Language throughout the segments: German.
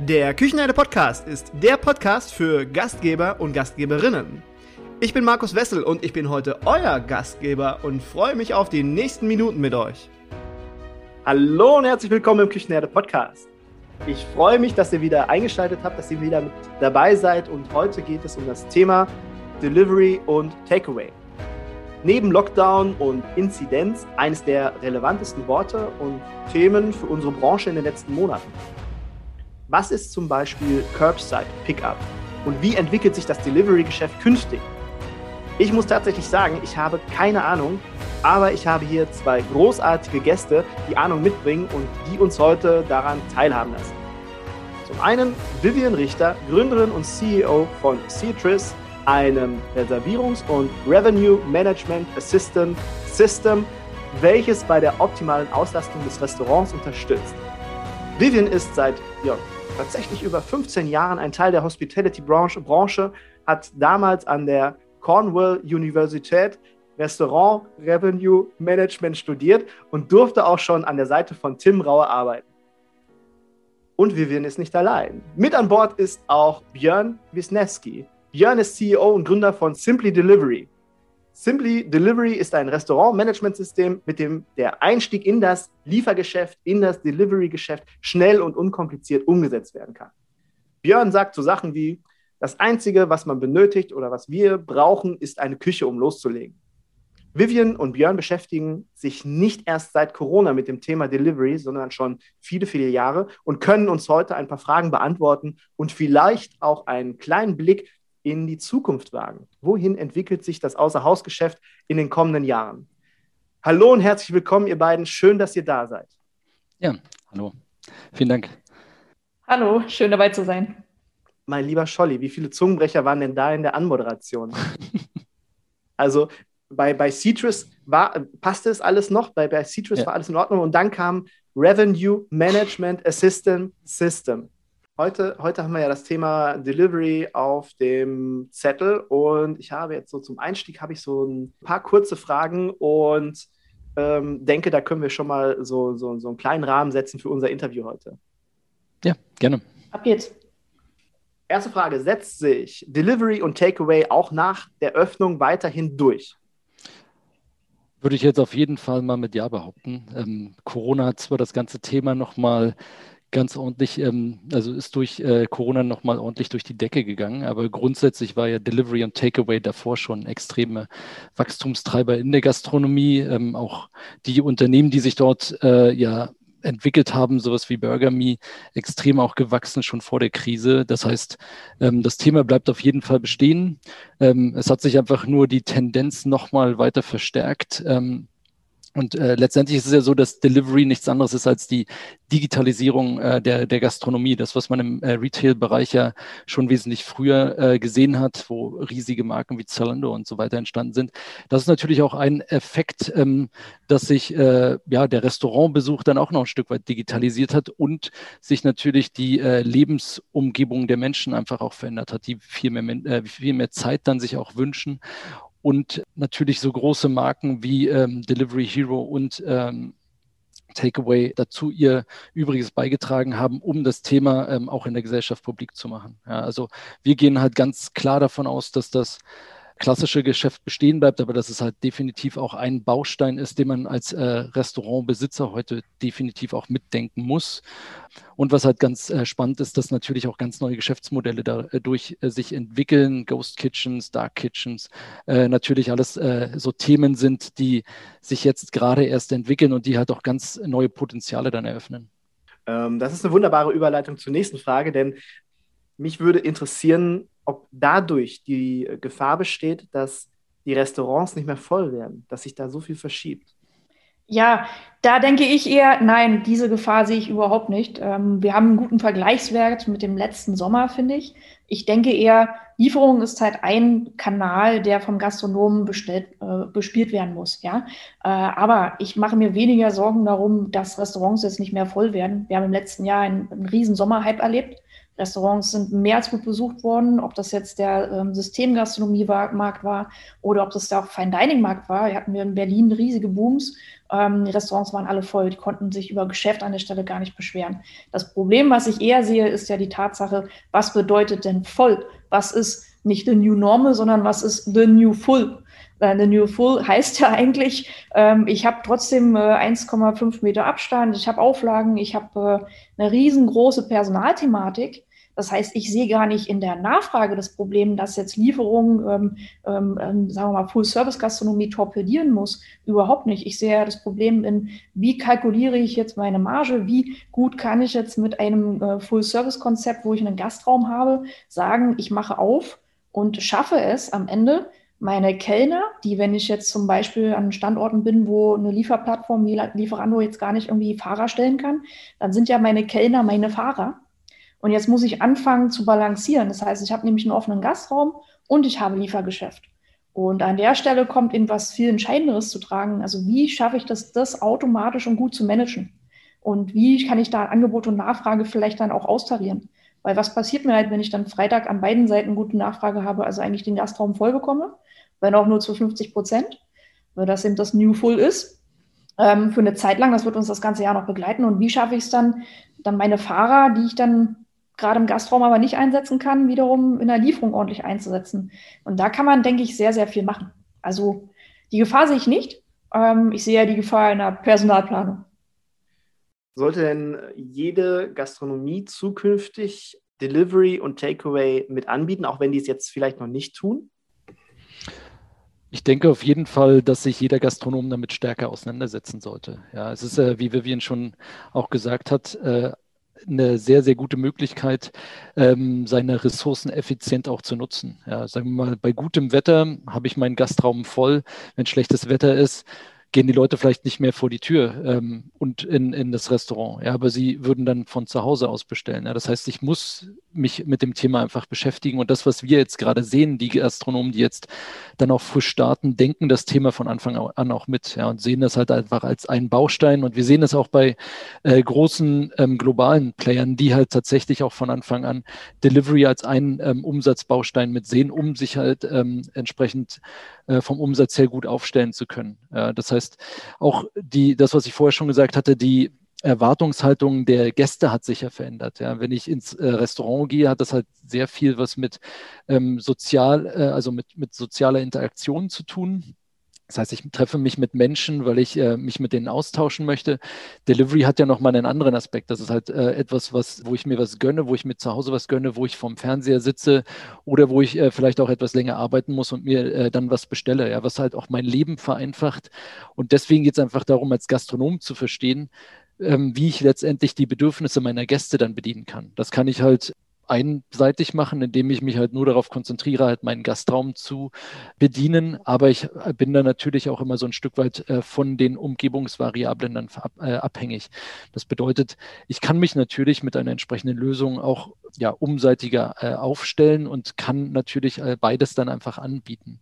Der Küchenherde Podcast ist der Podcast für Gastgeber und Gastgeberinnen. Ich bin Markus Wessel und ich bin heute euer Gastgeber und freue mich auf die nächsten Minuten mit euch. Hallo und herzlich willkommen im Küchenherde Podcast. Ich freue mich, dass ihr wieder eingeschaltet habt, dass ihr wieder mit dabei seid und heute geht es um das Thema Delivery und Takeaway. Neben Lockdown und Inzidenz eines der relevantesten Worte und Themen für unsere Branche in den letzten Monaten. Was ist zum Beispiel Curbside Pickup? Und wie entwickelt sich das Delivery-Geschäft künftig? Ich muss tatsächlich sagen, ich habe keine Ahnung, aber ich habe hier zwei großartige Gäste, die Ahnung mitbringen und die uns heute daran teilhaben lassen. Zum einen Vivian Richter, Gründerin und CEO von Citrus, einem Reservierungs- und Revenue Management Assistant System, welches bei der optimalen Auslastung des Restaurants unterstützt. Vivian ist seit ja, tatsächlich über 15 Jahren ein Teil der Hospitality-Branche, Branche, hat damals an der Cornwall Universität Restaurant Revenue Management studiert und durfte auch schon an der Seite von Tim Rauer arbeiten. Und Vivian ist nicht allein. Mit an Bord ist auch Björn Wisniewski. Björn ist CEO und Gründer von Simply Delivery. Simply Delivery ist ein Restaurant-Management-System, mit dem der Einstieg in das Liefergeschäft, in das Delivery-Geschäft schnell und unkompliziert umgesetzt werden kann. Björn sagt so Sachen wie, das Einzige, was man benötigt oder was wir brauchen, ist eine Küche, um loszulegen. Vivian und Björn beschäftigen sich nicht erst seit Corona mit dem Thema Delivery, sondern schon viele, viele Jahre und können uns heute ein paar Fragen beantworten und vielleicht auch einen kleinen Blick in die Zukunft wagen. Wohin entwickelt sich das Außerhausgeschäft in den kommenden Jahren? Hallo und herzlich willkommen, ihr beiden. Schön, dass ihr da seid. Ja, hallo. Vielen Dank. Hallo, schön dabei zu sein. Mein lieber Scholli, wie viele Zungenbrecher waren denn da in der Anmoderation? also bei, bei Citrus war, passte es alles noch, bei, bei Citrus ja. war alles in Ordnung und dann kam Revenue Management Assistant System. Heute, heute haben wir ja das Thema Delivery auf dem Zettel und ich habe jetzt so zum Einstieg habe ich so ein paar kurze Fragen und ähm, denke, da können wir schon mal so, so, so einen kleinen Rahmen setzen für unser Interview heute. Ja, gerne. Ab jetzt. Erste Frage: Setzt sich Delivery und Takeaway auch nach der Öffnung weiterhin durch? Würde ich jetzt auf jeden Fall mal mit Ja behaupten. Ähm, Corona hat zwar das ganze Thema nochmal ganz ordentlich, ähm, also ist durch äh, Corona nochmal ordentlich durch die Decke gegangen. Aber grundsätzlich war ja Delivery und Takeaway davor schon extreme Wachstumstreiber in der Gastronomie. Ähm, auch die Unternehmen, die sich dort äh, ja entwickelt haben, sowas wie BurgerMe, extrem auch gewachsen schon vor der Krise. Das heißt, ähm, das Thema bleibt auf jeden Fall bestehen. Ähm, es hat sich einfach nur die Tendenz nochmal weiter verstärkt. Und äh, letztendlich ist es ja so, dass Delivery nichts anderes ist als die Digitalisierung äh, der, der Gastronomie. Das, was man im äh, Retail-Bereich ja schon wesentlich früher äh, gesehen hat, wo riesige Marken wie Zalando und so weiter entstanden sind. Das ist natürlich auch ein Effekt, ähm, dass sich äh, ja, der Restaurantbesuch dann auch noch ein Stück weit digitalisiert hat und sich natürlich die äh, Lebensumgebung der Menschen einfach auch verändert hat, die viel mehr, äh, viel mehr Zeit dann sich auch wünschen und natürlich so große Marken wie ähm, Delivery Hero und ähm, Takeaway dazu ihr Übriges beigetragen haben, um das Thema ähm, auch in der Gesellschaft publik zu machen. Ja, also wir gehen halt ganz klar davon aus, dass das klassische Geschäft bestehen bleibt, aber dass es halt definitiv auch ein Baustein ist, den man als äh, Restaurantbesitzer heute definitiv auch mitdenken muss. Und was halt ganz äh, spannend ist, dass natürlich auch ganz neue Geschäftsmodelle dadurch äh, sich entwickeln, Ghost Kitchens, Dark Kitchens, äh, natürlich alles äh, so Themen sind, die sich jetzt gerade erst entwickeln und die halt auch ganz neue Potenziale dann eröffnen. Ähm, das ist eine wunderbare Überleitung zur nächsten Frage, denn mich würde interessieren, ob dadurch die Gefahr besteht, dass die Restaurants nicht mehr voll werden, dass sich da so viel verschiebt. Ja, da denke ich eher, nein, diese Gefahr sehe ich überhaupt nicht. Ähm, wir haben einen guten Vergleichswert mit dem letzten Sommer, finde ich. Ich denke eher, Lieferung ist halt ein Kanal, der vom Gastronomen bestellt, äh, bespielt werden muss. Ja? Äh, aber ich mache mir weniger Sorgen darum, dass Restaurants jetzt nicht mehr voll werden. Wir haben im letzten Jahr einen, einen riesen Sommerhype erlebt Restaurants sind mehr als gut besucht worden, ob das jetzt der ähm, Systemgastronomie-Markt war oder ob das da auch Fine-Dining-Markt war. Wir hatten wir in Berlin riesige Booms. Ähm, die Restaurants waren alle voll, die konnten sich über Geschäft an der Stelle gar nicht beschweren. Das Problem, was ich eher sehe, ist ja die Tatsache, was bedeutet denn voll? Was ist nicht the new normal, sondern was ist the new full? Eine New Full heißt ja eigentlich, ähm, ich habe trotzdem äh, 1,5 Meter Abstand, ich habe Auflagen, ich habe äh, eine riesengroße Personalthematik. Das heißt, ich sehe gar nicht in der Nachfrage das Problem, dass jetzt Lieferungen, ähm, ähm, ähm sagen wir mal, Full-Service-Gastronomie torpedieren muss. Überhaupt nicht. Ich sehe ja das Problem in, wie kalkuliere ich jetzt meine Marge, wie gut kann ich jetzt mit einem äh, Full-Service-Konzept, wo ich einen Gastraum habe, sagen, ich mache auf und schaffe es am Ende, meine Kellner, die, wenn ich jetzt zum Beispiel an Standorten bin, wo eine Lieferplattform wie Lieferando jetzt gar nicht irgendwie Fahrer stellen kann, dann sind ja meine Kellner meine Fahrer. Und jetzt muss ich anfangen zu balancieren. Das heißt, ich habe nämlich einen offenen Gastraum und ich habe Liefergeschäft. Und an der Stelle kommt irgendwas viel Entscheidenderes zu tragen. Also wie schaffe ich das, das automatisch und gut zu managen? Und wie kann ich da Angebot und Nachfrage vielleicht dann auch austarieren? Weil was passiert mir halt, wenn ich dann Freitag an beiden Seiten gute Nachfrage habe, also eigentlich den Gastraum voll bekomme wenn auch nur zu 50 Prozent, weil das eben das New Full ist. Ähm, für eine Zeit lang, das wird uns das ganze Jahr noch begleiten. Und wie schaffe ich es dann, dann meine Fahrer, die ich dann gerade im Gastraum aber nicht einsetzen kann, wiederum in der Lieferung ordentlich einzusetzen. Und da kann man, denke ich, sehr, sehr viel machen. Also die Gefahr sehe ich nicht. Ähm, ich sehe ja die Gefahr in der Personalplanung. Sollte denn jede Gastronomie zukünftig Delivery und Takeaway mit anbieten, auch wenn die es jetzt vielleicht noch nicht tun? Ich denke auf jeden Fall, dass sich jeder Gastronom damit stärker auseinandersetzen sollte. Ja, es ist, äh, wie Vivian schon auch gesagt hat, äh, eine sehr, sehr gute Möglichkeit, ähm, seine Ressourcen effizient auch zu nutzen. Ja, sagen wir mal, bei gutem Wetter habe ich meinen Gastraum voll. Wenn schlechtes Wetter ist, gehen die Leute vielleicht nicht mehr vor die Tür ähm, und in, in das Restaurant. Ja, aber sie würden dann von zu Hause aus bestellen. Ja, das heißt, ich muss mich mit dem Thema einfach beschäftigen. Und das, was wir jetzt gerade sehen, die Gastronomen, die jetzt dann auch frisch starten, denken das Thema von Anfang an auch mit ja, und sehen das halt einfach als einen Baustein. Und wir sehen das auch bei äh, großen ähm, globalen Playern, die halt tatsächlich auch von Anfang an Delivery als einen ähm, Umsatzbaustein mit sehen, um sich halt ähm, entsprechend äh, vom Umsatz her gut aufstellen zu können. Ja, das heißt, auch die, das, was ich vorher schon gesagt hatte, die Erwartungshaltung der Gäste hat sich ja verändert. Ja. Wenn ich ins äh, Restaurant gehe, hat das halt sehr viel was mit ähm, sozial, äh, also mit, mit sozialer Interaktion zu tun. Das heißt, ich treffe mich mit Menschen, weil ich äh, mich mit denen austauschen möchte. Delivery hat ja nochmal einen anderen Aspekt. Das ist halt äh, etwas, was, wo ich mir was gönne, wo ich mir zu Hause was gönne, wo ich vorm Fernseher sitze oder wo ich äh, vielleicht auch etwas länger arbeiten muss und mir äh, dann was bestelle, ja, was halt auch mein Leben vereinfacht. Und deswegen geht es einfach darum, als Gastronom zu verstehen, ähm, wie ich letztendlich die Bedürfnisse meiner Gäste dann bedienen kann. Das kann ich halt einseitig machen, indem ich mich halt nur darauf konzentriere, halt meinen Gastraum zu bedienen. Aber ich bin da natürlich auch immer so ein Stück weit äh, von den Umgebungsvariablen dann äh, abhängig. Das bedeutet, ich kann mich natürlich mit einer entsprechenden Lösung auch ja, umseitiger äh, aufstellen und kann natürlich äh, beides dann einfach anbieten.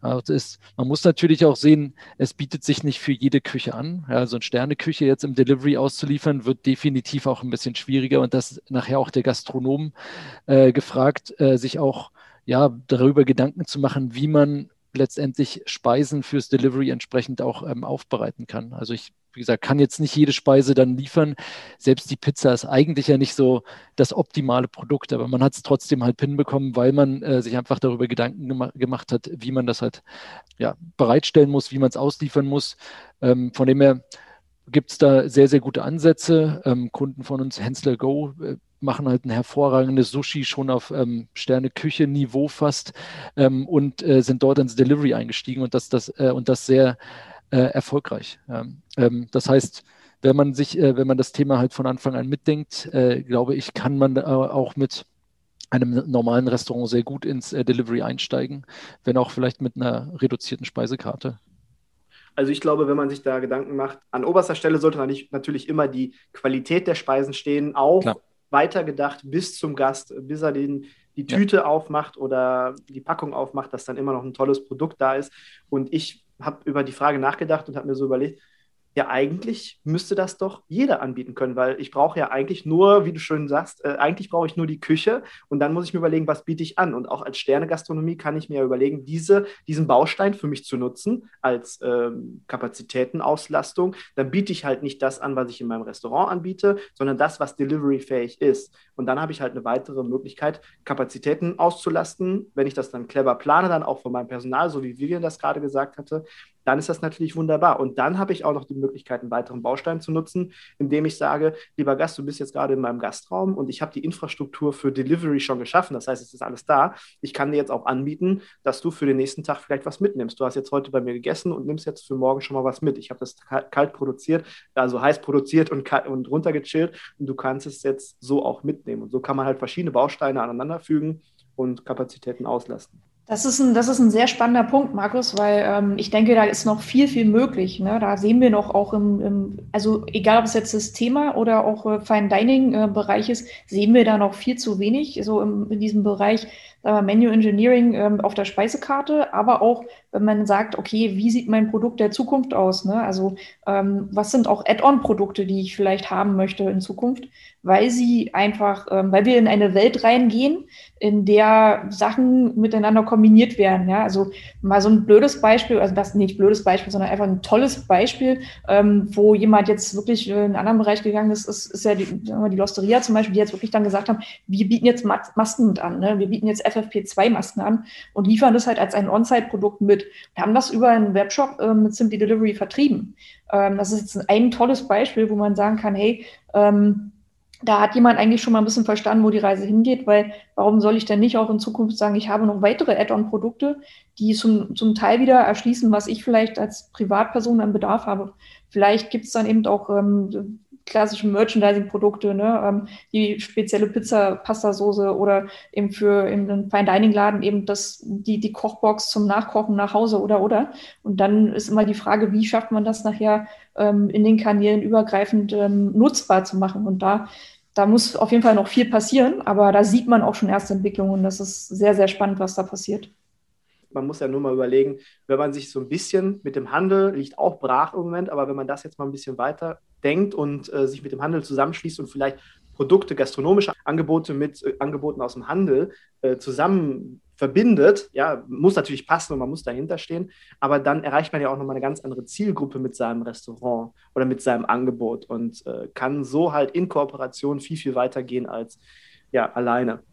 Also ist, man muss natürlich auch sehen, es bietet sich nicht für jede Küche an. Ja, so eine Sterneküche jetzt im Delivery auszuliefern, wird definitiv auch ein bisschen schwieriger und das nachher auch der Gastronom äh, gefragt, äh, sich auch ja, darüber Gedanken zu machen, wie man letztendlich Speisen fürs Delivery entsprechend auch ähm, aufbereiten kann. Also ich wie gesagt, kann jetzt nicht jede Speise dann liefern. Selbst die Pizza ist eigentlich ja nicht so das optimale Produkt, aber man hat es trotzdem halt hinbekommen, weil man äh, sich einfach darüber Gedanken gema gemacht hat, wie man das halt ja, bereitstellen muss, wie man es ausliefern muss. Ähm, von dem her gibt es da sehr, sehr gute Ansätze. Ähm, Kunden von uns, Hensler Go, äh, machen halt ein hervorragendes Sushi schon auf ähm, Sterne-Küche-Niveau fast ähm, und äh, sind dort ins Delivery eingestiegen und das, das, äh, und das sehr äh, erfolgreich. Ähm, das heißt, wenn man sich, äh, wenn man das Thema halt von Anfang an mitdenkt, äh, glaube ich, kann man auch mit einem normalen Restaurant sehr gut ins Delivery einsteigen, wenn auch vielleicht mit einer reduzierten Speisekarte. Also ich glaube, wenn man sich da Gedanken macht, an oberster Stelle sollte natürlich immer die Qualität der Speisen stehen, auch Klar. weitergedacht bis zum Gast, bis er den, die Tüte ja. aufmacht oder die Packung aufmacht, dass dann immer noch ein tolles Produkt da ist. Und ich habe über die Frage nachgedacht und habe mir so überlegt, ja, eigentlich müsste das doch jeder anbieten können, weil ich brauche ja eigentlich nur, wie du schön sagst, äh, eigentlich brauche ich nur die Küche und dann muss ich mir überlegen, was biete ich an. Und auch als Sternegastronomie kann ich mir ja überlegen, diese, diesen Baustein für mich zu nutzen als ähm, Kapazitätenauslastung. Dann biete ich halt nicht das an, was ich in meinem Restaurant anbiete, sondern das, was deliveryfähig ist. Und dann habe ich halt eine weitere Möglichkeit, Kapazitäten auszulasten, wenn ich das dann clever plane, dann auch von meinem Personal, so wie Vivian das gerade gesagt hatte, dann ist das natürlich wunderbar. Und dann habe ich auch noch die Möglichkeit, einen weiteren Baustein zu nutzen, indem ich sage, lieber Gast, du bist jetzt gerade in meinem Gastraum und ich habe die Infrastruktur für Delivery schon geschaffen. Das heißt, es ist alles da. Ich kann dir jetzt auch anbieten, dass du für den nächsten Tag vielleicht was mitnimmst. Du hast jetzt heute bei mir gegessen und nimmst jetzt für morgen schon mal was mit. Ich habe das kalt produziert, also heiß produziert und, und runtergechillt und du kannst es jetzt so auch mitnehmen. Und so kann man halt verschiedene Bausteine aneinanderfügen und Kapazitäten auslasten. Das ist, ein, das ist ein sehr spannender Punkt, Markus, weil ähm, ich denke, da ist noch viel, viel möglich. Ne? Da sehen wir noch auch im, im, also egal ob es jetzt das Thema oder auch äh, Fine Dining äh, Bereich ist, sehen wir da noch viel zu wenig, so im, in diesem Bereich äh, Menu Engineering ähm, auf der Speisekarte, aber auch, wenn man sagt, okay, wie sieht mein Produkt der Zukunft aus? Ne? Also ähm, was sind auch Add-on-Produkte, die ich vielleicht haben möchte in Zukunft? weil sie einfach, ähm, weil wir in eine Welt reingehen, in der Sachen miteinander kombiniert werden. Ja, also mal so ein blödes Beispiel, also das nicht blödes Beispiel, sondern einfach ein tolles Beispiel, ähm, wo jemand jetzt wirklich in einen anderen Bereich gegangen ist, ist, ist ja die, die Losteria zum Beispiel, die jetzt wirklich dann gesagt haben, wir bieten jetzt Masken an, ne? wir bieten jetzt FFP2-Masken an und liefern das halt als ein On-Site-Produkt mit. Wir haben das über einen Webshop ähm, mit Simply Delivery vertrieben. Ähm, das ist jetzt ein tolles Beispiel, wo man sagen kann, hey, ähm, da hat jemand eigentlich schon mal ein bisschen verstanden, wo die Reise hingeht, weil warum soll ich denn nicht auch in Zukunft sagen, ich habe noch weitere Add-on-Produkte, die zum, zum Teil wieder erschließen, was ich vielleicht als Privatperson an Bedarf habe. Vielleicht gibt es dann eben auch ähm, klassische Merchandising-Produkte, ne, ähm, die spezielle Pizza, Pasta-Soße oder eben für in einem Fine-Dining-Laden eben das, die, die Kochbox zum Nachkochen nach Hause oder oder. Und dann ist immer die Frage, wie schafft man das nachher ähm, in den Kanälen übergreifend ähm, nutzbar zu machen? Und da da muss auf jeden Fall noch viel passieren, aber da sieht man auch schon erste Entwicklungen und das ist sehr, sehr spannend, was da passiert. Man muss ja nur mal überlegen, wenn man sich so ein bisschen mit dem Handel, liegt auch brach im Moment, aber wenn man das jetzt mal ein bisschen weiter denkt und äh, sich mit dem Handel zusammenschließt und vielleicht Produkte, gastronomische Angebote mit äh, Angeboten aus dem Handel äh, zusammen verbindet, ja, muss natürlich passen und man muss dahinter stehen, aber dann erreicht man ja auch nochmal eine ganz andere Zielgruppe mit seinem Restaurant oder mit seinem Angebot und äh, kann so halt in Kooperation viel, viel weiter gehen als ja, alleine.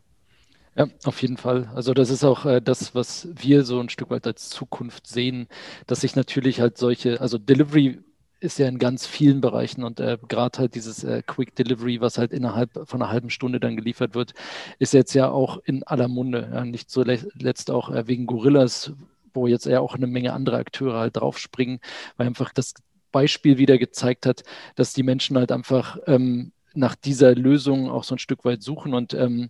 Ja, auf jeden Fall. Also das ist auch äh, das, was wir so ein Stück weit als Zukunft sehen, dass sich natürlich halt solche, also Delivery ist ja in ganz vielen Bereichen und äh, gerade halt dieses äh, Quick Delivery, was halt innerhalb von einer halben Stunde dann geliefert wird, ist jetzt ja auch in aller Munde. Ja, nicht zuletzt auch äh, wegen Gorillas, wo jetzt ja auch eine Menge andere Akteure halt draufspringen, weil einfach das Beispiel wieder gezeigt hat, dass die Menschen halt einfach ähm, nach dieser Lösung auch so ein Stück weit suchen und ähm,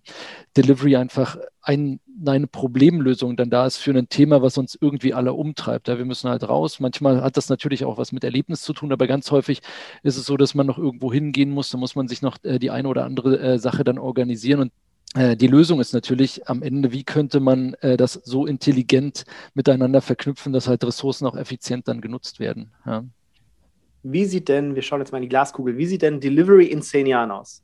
Delivery einfach ein, eine Problemlösung dann da ist für ein Thema, was uns irgendwie alle umtreibt. Ja, wir müssen halt raus. Manchmal hat das natürlich auch was mit Erlebnis zu tun, aber ganz häufig ist es so, dass man noch irgendwo hingehen muss. Da muss man sich noch äh, die eine oder andere äh, Sache dann organisieren und äh, die Lösung ist natürlich am Ende, wie könnte man äh, das so intelligent miteinander verknüpfen, dass halt Ressourcen auch effizient dann genutzt werden. Ja. Wie sieht denn, wir schauen jetzt mal in die Glaskugel, wie sieht denn Delivery in zehn Jahren aus?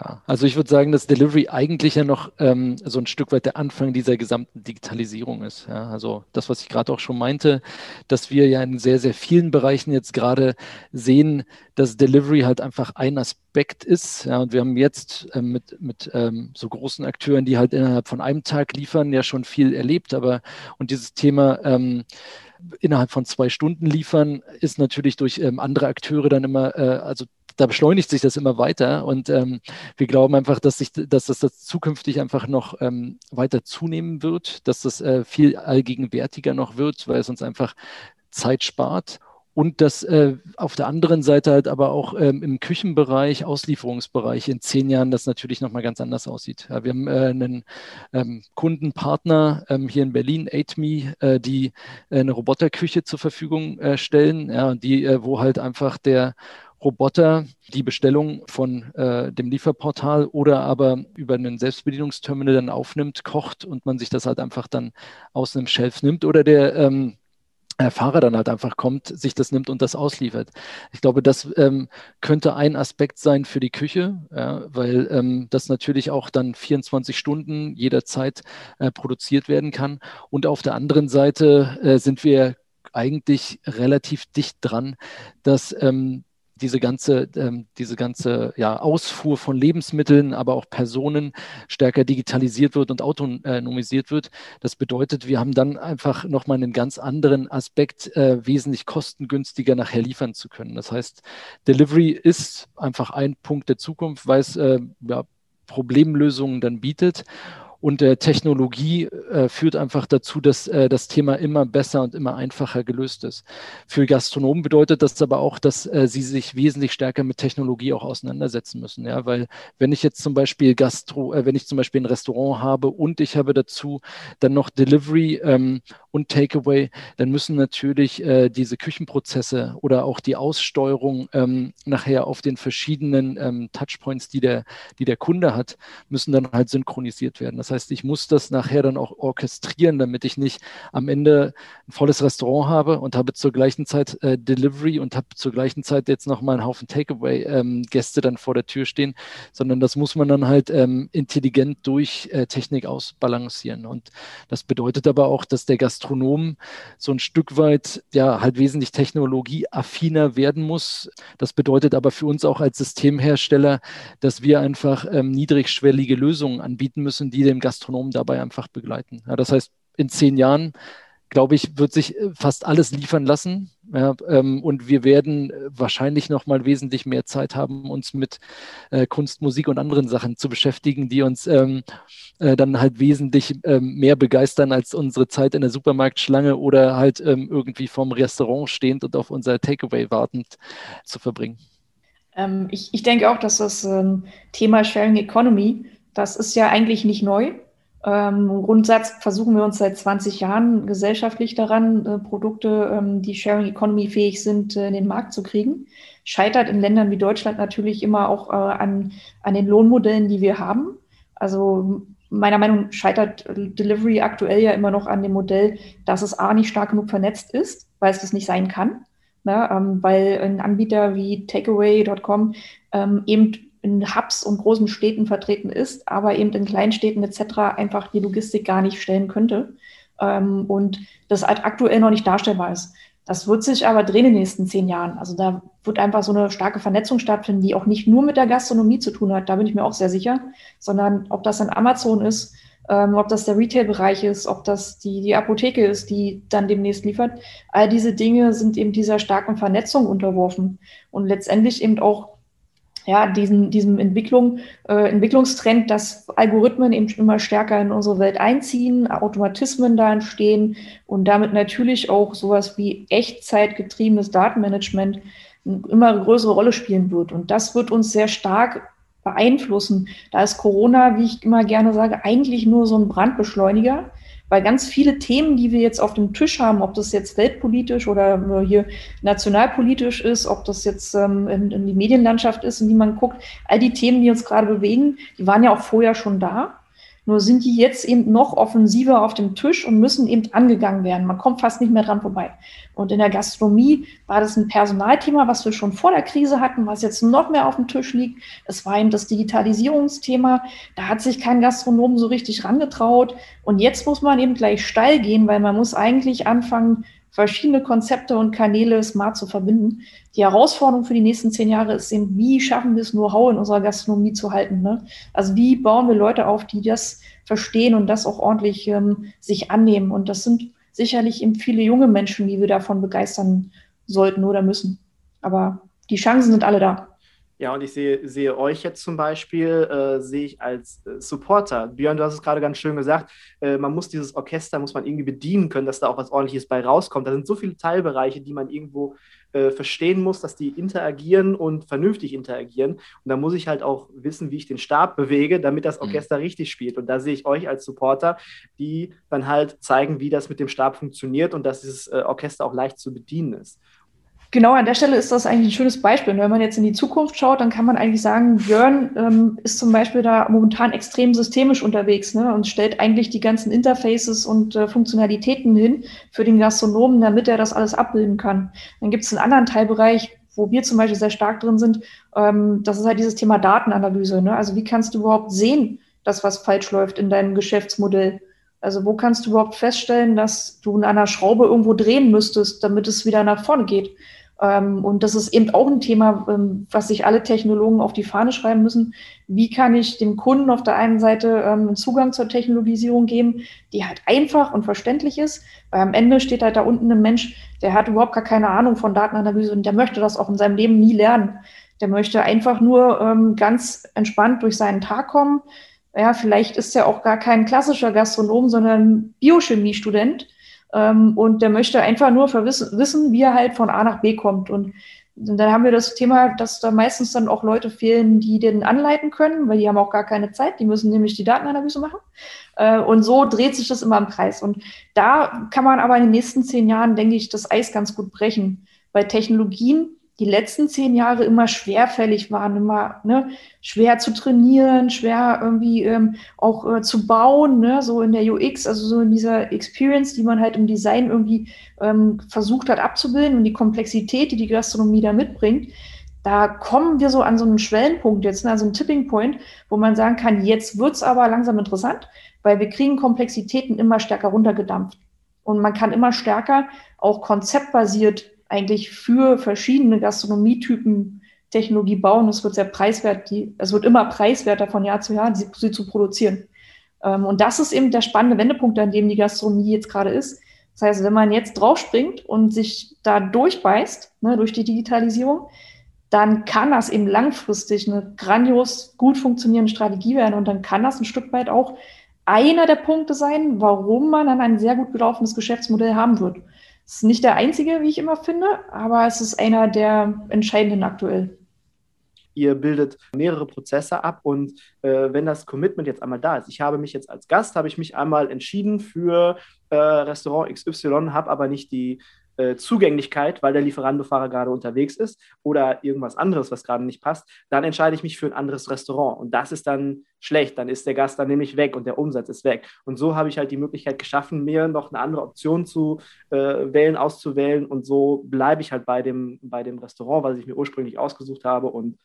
Ja, also ich würde sagen, dass Delivery eigentlich ja noch ähm, so ein Stück weit der Anfang dieser gesamten Digitalisierung ist. Ja, also das, was ich gerade auch schon meinte, dass wir ja in sehr, sehr vielen Bereichen jetzt gerade sehen, dass Delivery halt einfach ein Aspekt ist. Ja, und wir haben jetzt ähm, mit, mit ähm, so großen Akteuren, die halt innerhalb von einem Tag liefern, ja schon viel erlebt. Aber und dieses Thema ähm, innerhalb von zwei Stunden liefern, ist natürlich durch ähm, andere Akteure dann immer, äh, also da beschleunigt sich das immer weiter. Und ähm, wir glauben einfach, dass sich, dass das, das zukünftig einfach noch ähm, weiter zunehmen wird, dass das äh, viel allgegenwärtiger noch wird, weil es uns einfach Zeit spart und dass äh, auf der anderen Seite halt aber auch ähm, im Küchenbereich, Auslieferungsbereich in zehn Jahren das natürlich nochmal ganz anders aussieht. Ja, wir haben äh, einen ähm, Kundenpartner ähm, hier in Berlin, AidMe, äh, die äh, eine Roboterküche zur Verfügung äh, stellen, ja, die, äh, wo halt einfach der Roboter die Bestellung von äh, dem Lieferportal oder aber über einen Selbstbedienungsterminal dann aufnimmt, kocht und man sich das halt einfach dann aus einem Shelf nimmt oder der ähm, äh, Fahrer dann halt einfach kommt, sich das nimmt und das ausliefert. Ich glaube, das ähm, könnte ein Aspekt sein für die Küche, ja, weil ähm, das natürlich auch dann 24 Stunden jederzeit äh, produziert werden kann. Und auf der anderen Seite äh, sind wir eigentlich relativ dicht dran, dass ähm, diese ganze, ähm, diese ganze ja, Ausfuhr von Lebensmitteln, aber auch Personen stärker digitalisiert wird und autonomisiert wird. Das bedeutet, wir haben dann einfach nochmal einen ganz anderen Aspekt, äh, wesentlich kostengünstiger nachher liefern zu können. Das heißt, Delivery ist einfach ein Punkt der Zukunft, weil es äh, ja, Problemlösungen dann bietet. Und äh, Technologie äh, führt einfach dazu, dass äh, das Thema immer besser und immer einfacher gelöst ist. Für Gastronomen bedeutet das aber auch, dass äh, sie sich wesentlich stärker mit Technologie auch auseinandersetzen müssen. Ja, weil wenn ich jetzt zum Beispiel Gastro, äh, wenn ich zum Beispiel ein Restaurant habe und ich habe dazu dann noch Delivery ähm, und Takeaway, dann müssen natürlich äh, diese Küchenprozesse oder auch die Aussteuerung ähm, nachher auf den verschiedenen ähm, Touchpoints, die der, die der Kunde hat, müssen dann halt synchronisiert werden. Das heißt, ich muss das nachher dann auch orchestrieren, damit ich nicht am Ende ein volles Restaurant habe und habe zur gleichen Zeit äh, Delivery und habe zur gleichen Zeit jetzt noch mal einen Haufen Takeaway-Gäste ähm, dann vor der Tür stehen, sondern das muss man dann halt ähm, intelligent durch äh, Technik ausbalancieren. Und das bedeutet aber auch, dass der Gastronom so ein Stück weit ja halt wesentlich technologieaffiner werden muss. Das bedeutet aber für uns auch als Systemhersteller, dass wir einfach ähm, niedrigschwellige Lösungen anbieten müssen, die dem Gastronomen dabei einfach begleiten. Ja, das heißt, in zehn Jahren, glaube ich, wird sich äh, fast alles liefern lassen. Ja, ähm, und wir werden äh, wahrscheinlich noch mal wesentlich mehr Zeit haben, uns mit äh, Kunst, Musik und anderen Sachen zu beschäftigen, die uns ähm, äh, dann halt wesentlich ähm, mehr begeistern als unsere Zeit in der Supermarktschlange oder halt ähm, irgendwie vorm Restaurant stehend und auf unser Takeaway wartend zu verbringen. Ähm, ich, ich denke auch, dass das ähm, Thema Sharing Economy das ist ja eigentlich nicht neu. Ähm, Grundsatz versuchen wir uns seit 20 Jahren gesellschaftlich daran, äh, Produkte, ähm, die Sharing Economy fähig sind, äh, in den Markt zu kriegen. Scheitert in Ländern wie Deutschland natürlich immer auch äh, an, an den Lohnmodellen, die wir haben. Also meiner Meinung nach scheitert Delivery aktuell ja immer noch an dem Modell, dass es A nicht stark genug vernetzt ist, weil es das nicht sein kann. Ne? Ähm, weil ein Anbieter wie Takeaway.com ähm, eben in Hubs und großen Städten vertreten ist, aber eben in Kleinstädten etc. einfach die Logistik gar nicht stellen könnte ähm, und das halt aktuell noch nicht darstellbar ist. Das wird sich aber drehen in den nächsten zehn Jahren. Also da wird einfach so eine starke Vernetzung stattfinden, die auch nicht nur mit der Gastronomie zu tun hat, da bin ich mir auch sehr sicher, sondern ob das dann Amazon ist, ähm, ob das der Retail-Bereich ist, ob das die, die Apotheke ist, die dann demnächst liefert. All diese Dinge sind eben dieser starken Vernetzung unterworfen und letztendlich eben auch ja, diesen, diesem Entwicklung, äh, Entwicklungstrend, dass Algorithmen eben immer stärker in unsere Welt einziehen, Automatismen da entstehen und damit natürlich auch sowas wie echtzeitgetriebenes Datenmanagement eine immer größere Rolle spielen wird. Und das wird uns sehr stark beeinflussen. Da ist Corona, wie ich immer gerne sage, eigentlich nur so ein Brandbeschleuniger weil ganz viele Themen, die wir jetzt auf dem Tisch haben, ob das jetzt weltpolitisch oder hier nationalpolitisch ist, ob das jetzt ähm, in, in die Medienlandschaft ist, in die man guckt, all die Themen, die uns gerade bewegen, die waren ja auch vorher schon da. Nur sind die jetzt eben noch offensiver auf dem Tisch und müssen eben angegangen werden. Man kommt fast nicht mehr dran vorbei. Und in der Gastronomie war das ein Personalthema, was wir schon vor der Krise hatten, was jetzt noch mehr auf dem Tisch liegt. Es war eben das Digitalisierungsthema. Da hat sich kein Gastronom so richtig rangetraut. Und jetzt muss man eben gleich steil gehen, weil man muss eigentlich anfangen, verschiedene Konzepte und Kanäle smart zu verbinden. Die Herausforderung für die nächsten zehn Jahre ist eben, wie schaffen wir es, Know-how in unserer Gastronomie zu halten? Ne? Also wie bauen wir Leute auf, die das verstehen und das auch ordentlich ähm, sich annehmen? Und das sind sicherlich eben viele junge Menschen, die wir davon begeistern sollten oder müssen. Aber die Chancen sind alle da. Ja, und ich sehe, sehe euch jetzt zum Beispiel, äh, sehe ich als äh, Supporter. Björn, du hast es gerade ganz schön gesagt, äh, man muss dieses Orchester, muss man irgendwie bedienen können, dass da auch was ordentliches bei rauskommt. Da sind so viele Teilbereiche, die man irgendwo äh, verstehen muss, dass die interagieren und vernünftig interagieren. Und da muss ich halt auch wissen, wie ich den Stab bewege, damit das mhm. Orchester mhm. richtig spielt. Und da sehe ich euch als Supporter, die dann halt zeigen, wie das mit dem Stab funktioniert und dass dieses äh, Orchester auch leicht zu bedienen ist. Genau, an der Stelle ist das eigentlich ein schönes Beispiel. Und wenn man jetzt in die Zukunft schaut, dann kann man eigentlich sagen, Björn ähm, ist zum Beispiel da momentan extrem systemisch unterwegs ne, und stellt eigentlich die ganzen Interfaces und äh, Funktionalitäten hin für den Gastronomen, damit er das alles abbilden kann. Dann gibt es einen anderen Teilbereich, wo wir zum Beispiel sehr stark drin sind. Ähm, das ist halt dieses Thema Datenanalyse. Ne? Also wie kannst du überhaupt sehen, dass was falsch läuft in deinem Geschäftsmodell? Also wo kannst du überhaupt feststellen, dass du an einer Schraube irgendwo drehen müsstest, damit es wieder nach vorne geht? Ähm, und das ist eben auch ein Thema, ähm, was sich alle Technologen auf die Fahne schreiben müssen. Wie kann ich dem Kunden auf der einen Seite ähm, einen Zugang zur Technologisierung geben, die halt einfach und verständlich ist? Weil am Ende steht halt da unten ein Mensch, der hat überhaupt gar keine Ahnung von Datenanalyse und der möchte das auch in seinem Leben nie lernen. Der möchte einfach nur ganz entspannt durch seinen Tag kommen. Ja, vielleicht ist er auch gar kein klassischer Gastronom, sondern Biochemiestudent ähm, und der möchte einfach nur wissen, wie er halt von A nach B kommt. Und dann haben wir das Thema, dass da meistens dann auch Leute fehlen, die den anleiten können, weil die haben auch gar keine Zeit. Die müssen nämlich die Datenanalyse machen. Äh, und so dreht sich das immer im Kreis. Und da kann man aber in den nächsten zehn Jahren, denke ich, das Eis ganz gut brechen. Weil Technologien die letzten zehn Jahre immer schwerfällig waren, immer ne, schwer zu trainieren, schwer irgendwie ähm, auch äh, zu bauen, ne, so in der UX, also so in dieser Experience, die man halt im Design irgendwie ähm, versucht hat abzubilden und die Komplexität, die die Gastronomie da mitbringt. Da kommen wir so an so einen Schwellenpunkt jetzt, ne, also einen Tipping Point, wo man sagen kann, jetzt wird's aber langsam interessant, weil wir kriegen Komplexitäten immer stärker runtergedampft. Und man kann immer stärker auch konzeptbasiert eigentlich für verschiedene Gastronomietypen Technologie bauen. Es wird sehr preiswert, die, es wird immer preiswerter von Jahr zu Jahr, sie, sie zu produzieren. Ähm, und das ist eben der spannende Wendepunkt, an dem die Gastronomie jetzt gerade ist. Das heißt, wenn man jetzt draufspringt und sich da durchbeißt, ne, durch die Digitalisierung, dann kann das eben langfristig eine grandios gut funktionierende Strategie werden und dann kann das ein Stück weit auch einer der Punkte sein, warum man dann ein sehr gut gelaufenes Geschäftsmodell haben wird. Es ist nicht der einzige, wie ich immer finde, aber es ist einer der entscheidenden aktuell. Ihr bildet mehrere Prozesse ab und äh, wenn das Commitment jetzt einmal da ist, ich habe mich jetzt als Gast, habe ich mich einmal entschieden für äh, Restaurant XY, habe aber nicht die äh, Zugänglichkeit, weil der Lieferandofahrer gerade unterwegs ist oder irgendwas anderes, was gerade nicht passt, dann entscheide ich mich für ein anderes Restaurant. Und das ist dann schlecht. Dann ist der Gast dann nämlich weg und der Umsatz ist weg. Und so habe ich halt die Möglichkeit geschaffen, mir noch eine andere Option zu äh, wählen, auszuwählen. Und so bleibe ich halt bei dem, bei dem Restaurant, was ich mir ursprünglich ausgesucht habe. Und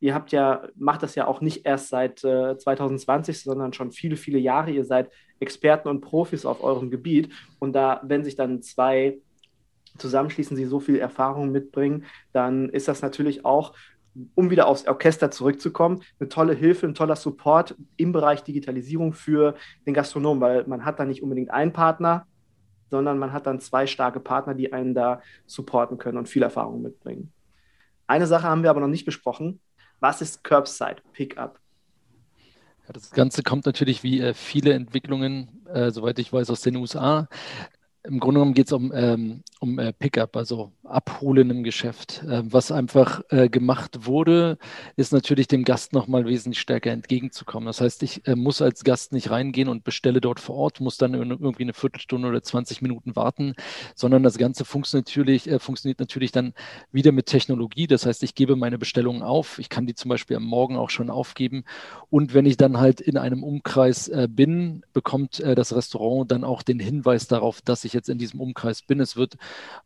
ihr habt ja, macht das ja auch nicht erst seit äh, 2020, sondern schon viele, viele Jahre. Ihr seid Experten und Profis auf eurem Gebiet. Und da, wenn sich dann zwei zusammenschließen, sie so viel Erfahrung mitbringen, dann ist das natürlich auch, um wieder aufs Orchester zurückzukommen, eine tolle Hilfe, ein toller Support im Bereich Digitalisierung für den Gastronomen, weil man hat da nicht unbedingt einen Partner, sondern man hat dann zwei starke Partner, die einen da supporten können und viel Erfahrung mitbringen. Eine Sache haben wir aber noch nicht besprochen. Was ist Curbside Pickup? Ja, das Ganze kommt natürlich wie äh, viele Entwicklungen, äh, soweit ich weiß, aus den USA. Im Grunde genommen geht es um, ähm, um äh, Pickup, also Abholen im Geschäft. Ähm, was einfach äh, gemacht wurde, ist natürlich dem Gast nochmal wesentlich stärker entgegenzukommen. Das heißt, ich äh, muss als Gast nicht reingehen und bestelle dort vor Ort, muss dann irgendwie eine Viertelstunde oder 20 Minuten warten, sondern das Ganze funktioniert natürlich, äh, funktioniert natürlich dann wieder mit Technologie. Das heißt, ich gebe meine Bestellungen auf. Ich kann die zum Beispiel am Morgen auch schon aufgeben. Und wenn ich dann halt in einem Umkreis äh, bin, bekommt äh, das Restaurant dann auch den Hinweis darauf, dass ich ich jetzt in diesem Umkreis bin. Es wird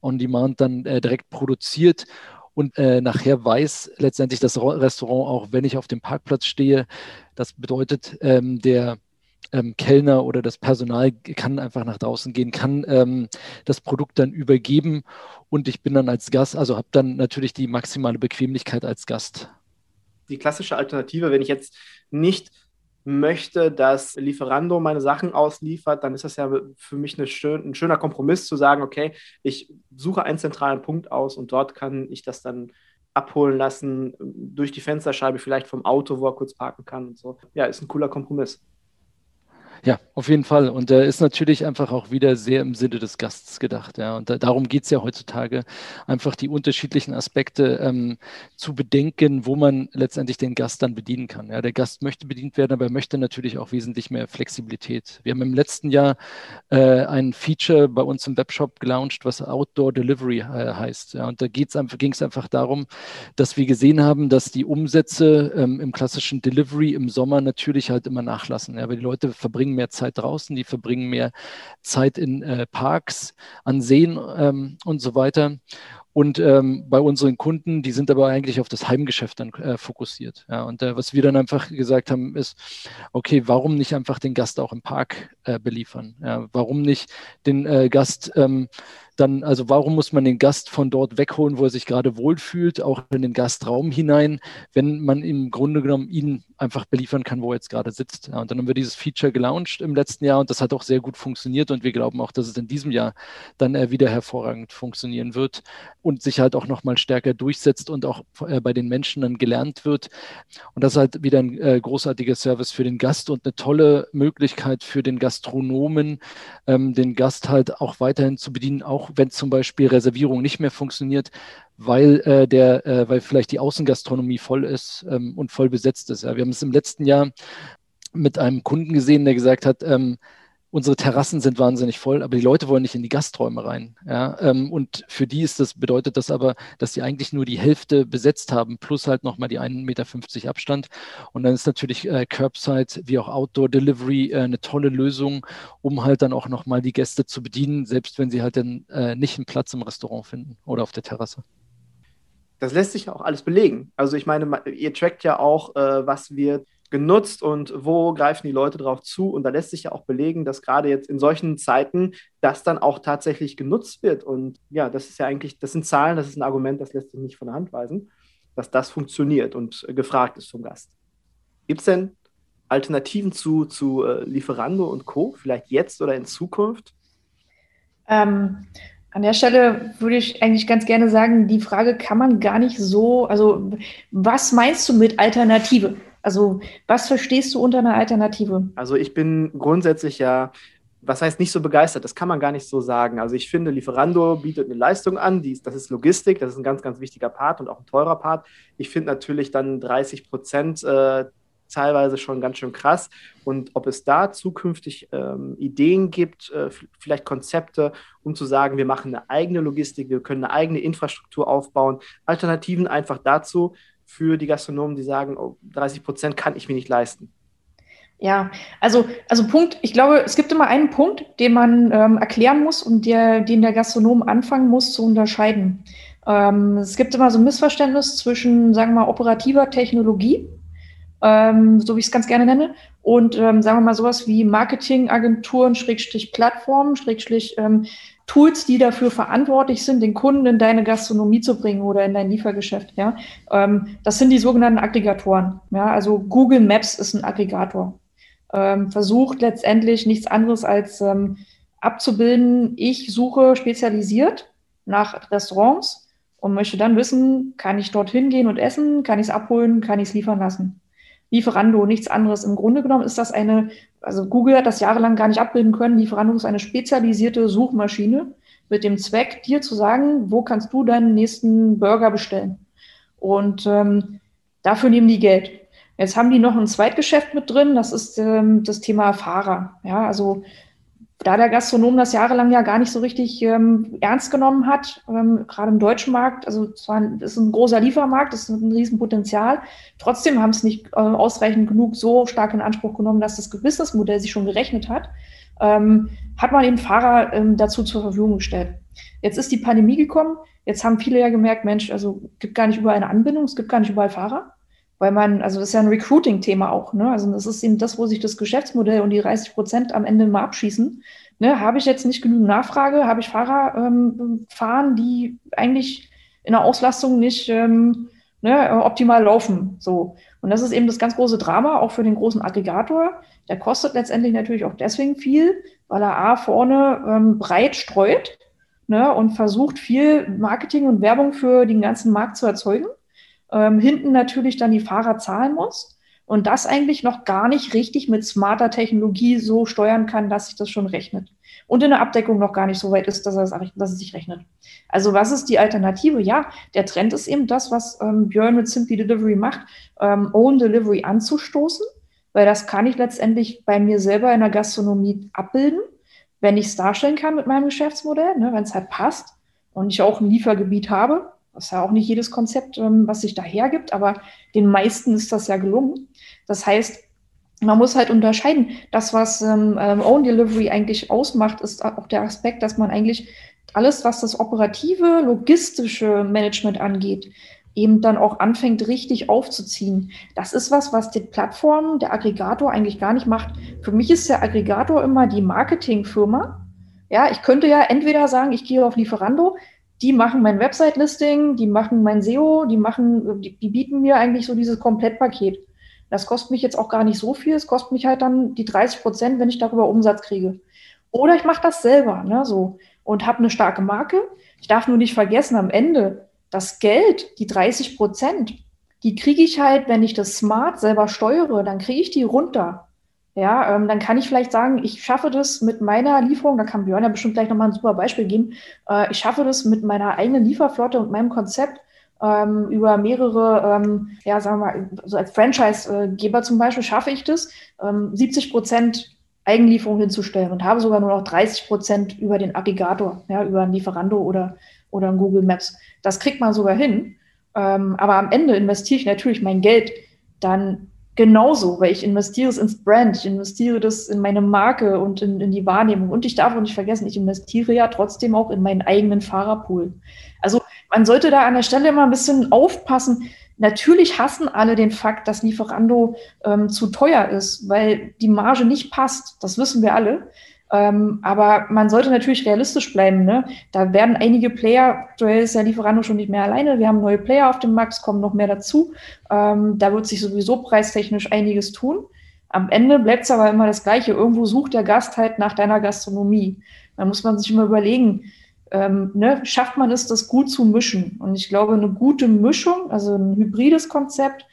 on demand dann äh, direkt produziert und äh, nachher weiß letztendlich das Restaurant auch, wenn ich auf dem Parkplatz stehe. Das bedeutet, ähm, der ähm, Kellner oder das Personal kann einfach nach draußen gehen, kann ähm, das Produkt dann übergeben und ich bin dann als Gast, also habe dann natürlich die maximale Bequemlichkeit als Gast. Die klassische Alternative, wenn ich jetzt nicht möchte, dass Lieferando meine Sachen ausliefert, dann ist das ja für mich schön, ein schöner Kompromiss zu sagen, okay, ich suche einen zentralen Punkt aus und dort kann ich das dann abholen lassen, durch die Fensterscheibe vielleicht vom Auto, wo er kurz parken kann und so. Ja, ist ein cooler Kompromiss. Ja, auf jeden Fall. Und er ist natürlich einfach auch wieder sehr im Sinne des Gastes gedacht. Ja. Und da, darum geht es ja heutzutage, einfach die unterschiedlichen Aspekte ähm, zu bedenken, wo man letztendlich den Gast dann bedienen kann. Ja. Der Gast möchte bedient werden, aber er möchte natürlich auch wesentlich mehr Flexibilität. Wir haben im letzten Jahr äh, ein Feature bei uns im Webshop gelauncht, was Outdoor Delivery äh, heißt. Ja. Und da ging es einfach, einfach darum, dass wir gesehen haben, dass die Umsätze ähm, im klassischen Delivery im Sommer natürlich halt immer nachlassen. Ja. Weil die Leute verbringen mehr Zeit draußen, die verbringen mehr Zeit in äh, Parks, an Seen ähm, und so weiter. Und ähm, bei unseren Kunden, die sind aber eigentlich auf das Heimgeschäft dann äh, fokussiert. Ja, und äh, was wir dann einfach gesagt haben, ist, okay, warum nicht einfach den Gast auch im Park äh, beliefern? Ja, warum nicht den äh, Gast ähm, dann, also warum muss man den Gast von dort wegholen, wo er sich gerade wohlfühlt, auch in den Gastraum hinein, wenn man im Grunde genommen ihn einfach beliefern kann, wo er jetzt gerade sitzt. Ja, und dann haben wir dieses Feature gelauncht im letzten Jahr und das hat auch sehr gut funktioniert und wir glauben auch, dass es in diesem Jahr dann äh, wieder hervorragend funktionieren wird und sich halt auch nochmal stärker durchsetzt und auch äh, bei den Menschen dann gelernt wird. Und das ist halt wieder ein äh, großartiger Service für den Gast und eine tolle Möglichkeit für den Gastronomen, ähm, den Gast halt auch weiterhin zu bedienen, auch wenn zum Beispiel Reservierung nicht mehr funktioniert, weil äh, der, äh, weil vielleicht die Außengastronomie voll ist ähm, und voll besetzt ist. Ja. Wir haben es im letzten Jahr mit einem Kunden gesehen, der gesagt hat, ähm, unsere Terrassen sind wahnsinnig voll, aber die Leute wollen nicht in die Gasträume rein. Ja? Ähm, und für die ist das, bedeutet das aber, dass sie eigentlich nur die Hälfte besetzt haben, plus halt nochmal die 1,50 Meter Abstand. Und dann ist natürlich äh, Curbside wie auch Outdoor Delivery äh, eine tolle Lösung, um halt dann auch nochmal die Gäste zu bedienen, selbst wenn sie halt dann äh, nicht einen Platz im Restaurant finden oder auf der Terrasse. Das lässt sich auch alles belegen. Also ich meine, ihr trackt ja auch, äh, was wird genutzt und wo greifen die Leute drauf zu. Und da lässt sich ja auch belegen, dass gerade jetzt in solchen Zeiten das dann auch tatsächlich genutzt wird. Und ja, das ist ja eigentlich, das sind Zahlen, das ist ein Argument, das lässt sich nicht von der Hand weisen, dass das funktioniert und gefragt ist vom Gast. Gibt es denn Alternativen zu, zu äh, Lieferando und Co., vielleicht jetzt oder in Zukunft? Ähm, an der Stelle würde ich eigentlich ganz gerne sagen, die Frage kann man gar nicht so, also was meinst du mit Alternative? Also was verstehst du unter einer Alternative? Also ich bin grundsätzlich ja, was heißt nicht so begeistert, das kann man gar nicht so sagen. Also ich finde, Lieferando bietet eine Leistung an, die ist, das ist Logistik, das ist ein ganz, ganz wichtiger Part und auch ein teurer Part. Ich finde natürlich dann 30 Prozent äh, teilweise schon ganz schön krass. Und ob es da zukünftig ähm, Ideen gibt, äh, vielleicht Konzepte, um zu sagen, wir machen eine eigene Logistik, wir können eine eigene Infrastruktur aufbauen, Alternativen einfach dazu, für die Gastronomen, die sagen, oh, 30 Prozent kann ich mir nicht leisten? Ja, also, also Punkt, ich glaube, es gibt immer einen Punkt, den man ähm, erklären muss und der, den der Gastronom anfangen muss zu unterscheiden. Ähm, es gibt immer so ein Missverständnis zwischen, sagen wir mal, operativer Technologie, ähm, so wie ich es ganz gerne nenne, und ähm, sagen wir mal sowas wie Marketingagenturen, Schrägstrich Plattformen, Schrägstrich ähm, Tools, die dafür verantwortlich sind, den Kunden in deine Gastronomie zu bringen oder in dein Liefergeschäft. Ja, ähm, das sind die sogenannten Aggregatoren. Ja, also Google Maps ist ein Aggregator. Ähm, versucht letztendlich nichts anderes als ähm, abzubilden. Ich suche spezialisiert nach Restaurants und möchte dann wissen, kann ich dorthin gehen und essen, kann ich es abholen, kann ich es liefern lassen. Lieferando, nichts anderes. Im Grunde genommen ist das eine, also Google hat das jahrelang gar nicht abbilden können. Lieferando ist eine spezialisierte Suchmaschine mit dem Zweck, dir zu sagen, wo kannst du deinen nächsten Burger bestellen. Und ähm, dafür nehmen die Geld. Jetzt haben die noch ein Zweitgeschäft mit drin, das ist ähm, das Thema Fahrer. Ja, also da der Gastronom das jahrelang ja gar nicht so richtig ähm, ernst genommen hat, ähm, gerade im deutschen Markt, also zwar ist ein großer Liefermarkt, ist ein Riesenpotenzial, trotzdem haben es nicht äh, ausreichend genug so stark in Anspruch genommen, dass das Businessmodell sich schon gerechnet hat, ähm, hat man den Fahrer ähm, dazu zur Verfügung gestellt. Jetzt ist die Pandemie gekommen, jetzt haben viele ja gemerkt, Mensch, also gibt gar nicht überall eine Anbindung, es gibt gar nicht überall Fahrer weil man, also das ist ja ein Recruiting-Thema auch, ne? Also das ist eben das, wo sich das Geschäftsmodell und die 30 Prozent am Ende mal abschießen. Ne? Habe ich jetzt nicht genügend Nachfrage, habe ich Fahrer ähm, fahren, die eigentlich in der Auslastung nicht ähm, ne, optimal laufen. So. Und das ist eben das ganz große Drama, auch für den großen Aggregator. Der kostet letztendlich natürlich auch deswegen viel, weil er A vorne ähm, breit streut ne, und versucht, viel Marketing und Werbung für den ganzen Markt zu erzeugen ähm, hinten natürlich dann die Fahrer zahlen muss. und das eigentlich noch gar nicht richtig mit smarter Technologie so steuern kann, dass sich das schon rechnet. Und in der Abdeckung noch gar nicht so weit ist, dass, es, dass es sich rechnet. Also was ist die Alternative? Ja, der Trend ist eben das, was ähm, Björn mit Simply Delivery macht, ähm, Own Delivery anzustoßen, weil das kann ich letztendlich bei mir selber in der Gastronomie abbilden, wenn ich es darstellen kann mit meinem Geschäftsmodell, ne, wenn es halt passt und ich auch ein Liefergebiet habe. Das ist ja auch nicht jedes Konzept, ähm, was sich da hergibt, aber den meisten ist das ja gelungen. Das heißt, man muss halt unterscheiden. Das, was ähm, ähm, Own Delivery eigentlich ausmacht, ist auch der Aspekt, dass man eigentlich alles, was das operative, logistische Management angeht, eben dann auch anfängt, richtig aufzuziehen. Das ist was, was die Plattform, der Aggregator eigentlich gar nicht macht. Für mich ist der Aggregator immer die Marketingfirma. Ja, ich könnte ja entweder sagen, ich gehe auf Lieferando, die machen mein Website-Listing, die machen mein SEO, die machen, die, die bieten mir eigentlich so dieses Komplettpaket. Das kostet mich jetzt auch gar nicht so viel. Es kostet mich halt dann die 30 Prozent, wenn ich darüber Umsatz kriege. Oder ich mache das selber, ne, so und habe eine starke Marke. Ich darf nur nicht vergessen, am Ende das Geld, die 30 Prozent, die kriege ich halt, wenn ich das smart selber steuere, dann kriege ich die runter. Ja, ähm, dann kann ich vielleicht sagen, ich schaffe das mit meiner Lieferung, da kann Björn ja bestimmt gleich nochmal ein super Beispiel geben. Äh, ich schaffe das mit meiner eigenen Lieferflotte und meinem Konzept ähm, über mehrere, ähm, ja, sagen wir mal, so als Franchise-Geber zum Beispiel schaffe ich das, ähm, 70 Prozent Eigenlieferung hinzustellen und habe sogar nur noch 30 Prozent über den Aggregator, ja, über ein Lieferando oder, oder ein Google Maps. Das kriegt man sogar hin. Ähm, aber am Ende investiere ich natürlich mein Geld dann genauso, weil ich investiere es ins Brand, ich investiere das in meine Marke und in, in die Wahrnehmung. Und ich darf auch nicht vergessen, ich investiere ja trotzdem auch in meinen eigenen Fahrerpool. Also man sollte da an der Stelle immer ein bisschen aufpassen. Natürlich hassen alle den Fakt, dass Lieferando ähm, zu teuer ist, weil die Marge nicht passt. Das wissen wir alle. Ähm, aber man sollte natürlich realistisch bleiben. Ne? Da werden einige Player, aktuell ist ja Lieferando schon nicht mehr alleine, wir haben neue Player auf dem Max, kommen noch mehr dazu. Ähm, da wird sich sowieso preistechnisch einiges tun. Am Ende bleibt es aber immer das Gleiche. Irgendwo sucht der Gast halt nach deiner Gastronomie. Da muss man sich immer überlegen, ähm, ne, schafft man es, das gut zu mischen? Und ich glaube, eine gute Mischung, also ein hybrides Konzept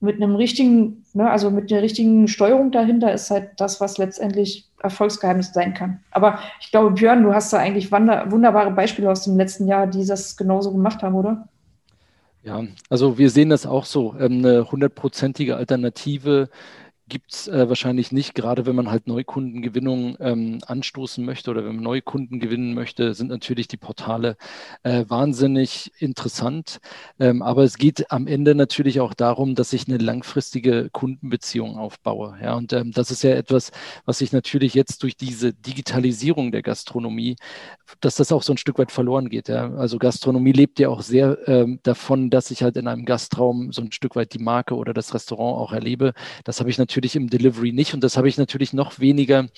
mit einem richtigen, ne, also mit der richtigen Steuerung dahinter, ist halt das, was letztendlich Erfolgsgeheimnis sein kann. Aber ich glaube, Björn, du hast da eigentlich wunderbare Beispiele aus dem letzten Jahr, die das genauso gemacht haben, oder? Ja, also wir sehen das auch so. Ähm, eine hundertprozentige Alternative gibt es äh, wahrscheinlich nicht, gerade wenn man halt Neukundengewinnung ähm, anstoßen möchte oder wenn man Neukunden gewinnen möchte, sind natürlich die Portale äh, wahnsinnig interessant. Ähm, aber es geht am Ende natürlich auch darum, dass ich eine langfristige Kundenbeziehung aufbaue. Ja, und ähm, das ist ja etwas, was sich natürlich jetzt durch diese Digitalisierung der Gastronomie, dass das auch so ein Stück weit verloren geht. Ja. Also Gastronomie lebt ja auch sehr ähm, davon, dass ich halt in einem Gastraum so ein Stück weit die Marke oder das Restaurant auch erlebe. Das habe ich natürlich natürlich im Delivery nicht und das habe ich natürlich noch weniger,